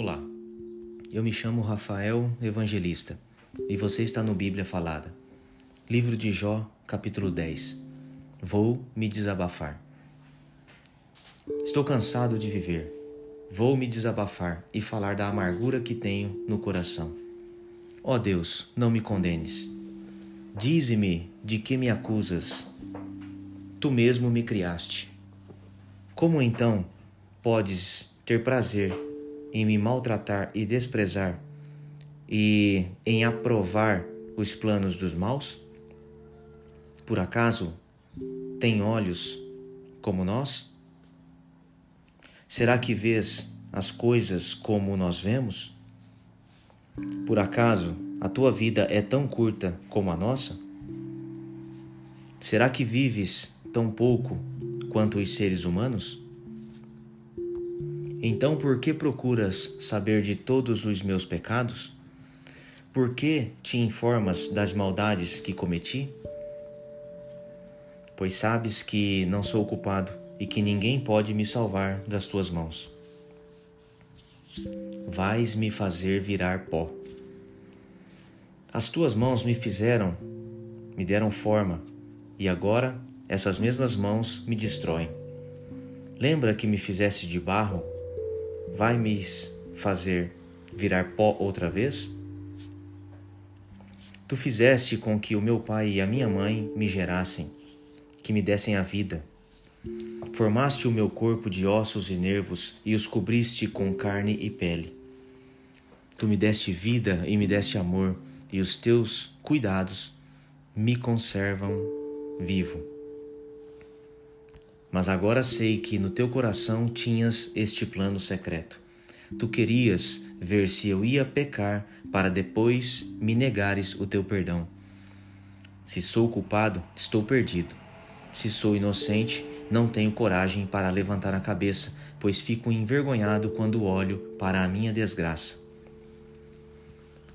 Olá, eu me chamo Rafael Evangelista e você está no Bíblia Falada. Livro de Jó, capítulo 10. Vou me desabafar. Estou cansado de viver. Vou me desabafar e falar da amargura que tenho no coração. Ó oh Deus, não me condenes. Dize-me de que me acusas. Tu mesmo me criaste. Como então podes ter prazer em me maltratar e desprezar e em aprovar os planos dos maus? Por acaso tem olhos como nós? Será que vês as coisas como nós vemos? Por acaso a tua vida é tão curta como a nossa? Será que vives tão pouco quanto os seres humanos? Então por que procuras saber de todos os meus pecados? Por que te informas das maldades que cometi? Pois sabes que não sou culpado e que ninguém pode me salvar das tuas mãos. Vais me fazer virar pó. As tuas mãos me fizeram, me deram forma, e agora essas mesmas mãos me destroem. Lembra que me fizeste de barro vai me fazer virar pó outra vez? Tu fizeste com que o meu pai e a minha mãe me gerassem, que me dessem a vida. Formaste o meu corpo de ossos e nervos e os cobriste com carne e pele. Tu me deste vida e me deste amor, e os teus cuidados me conservam vivo. Mas agora sei que no teu coração tinhas este plano secreto. Tu querias ver se eu ia pecar para depois me negares o teu perdão. Se sou culpado, estou perdido. Se sou inocente, não tenho coragem para levantar a cabeça, pois fico envergonhado quando olho para a minha desgraça.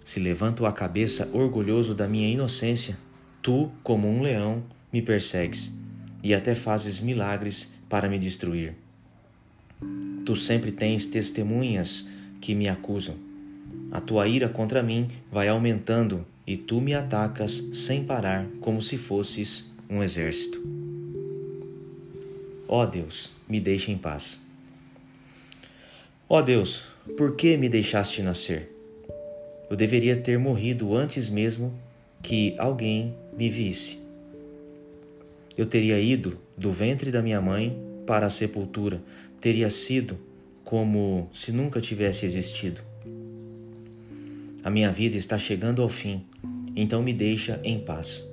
Se levanto a cabeça orgulhoso da minha inocência, tu, como um leão, me persegues e até fazes milagres para me destruir. Tu sempre tens testemunhas que me acusam. A tua ira contra mim vai aumentando e tu me atacas sem parar, como se fosses um exército. Ó Deus, me deixe em paz. Ó Deus, por que me deixaste nascer? Eu deveria ter morrido antes mesmo que alguém me visse eu teria ido do ventre da minha mãe para a sepultura, teria sido como se nunca tivesse existido. A minha vida está chegando ao fim, então me deixa em paz.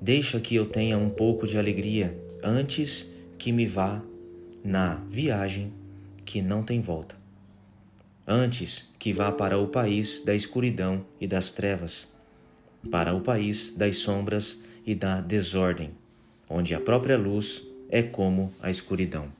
Deixa que eu tenha um pouco de alegria antes que me vá na viagem que não tem volta. Antes que vá para o país da escuridão e das trevas, para o país das sombras e da desordem, onde a própria luz é como a escuridão.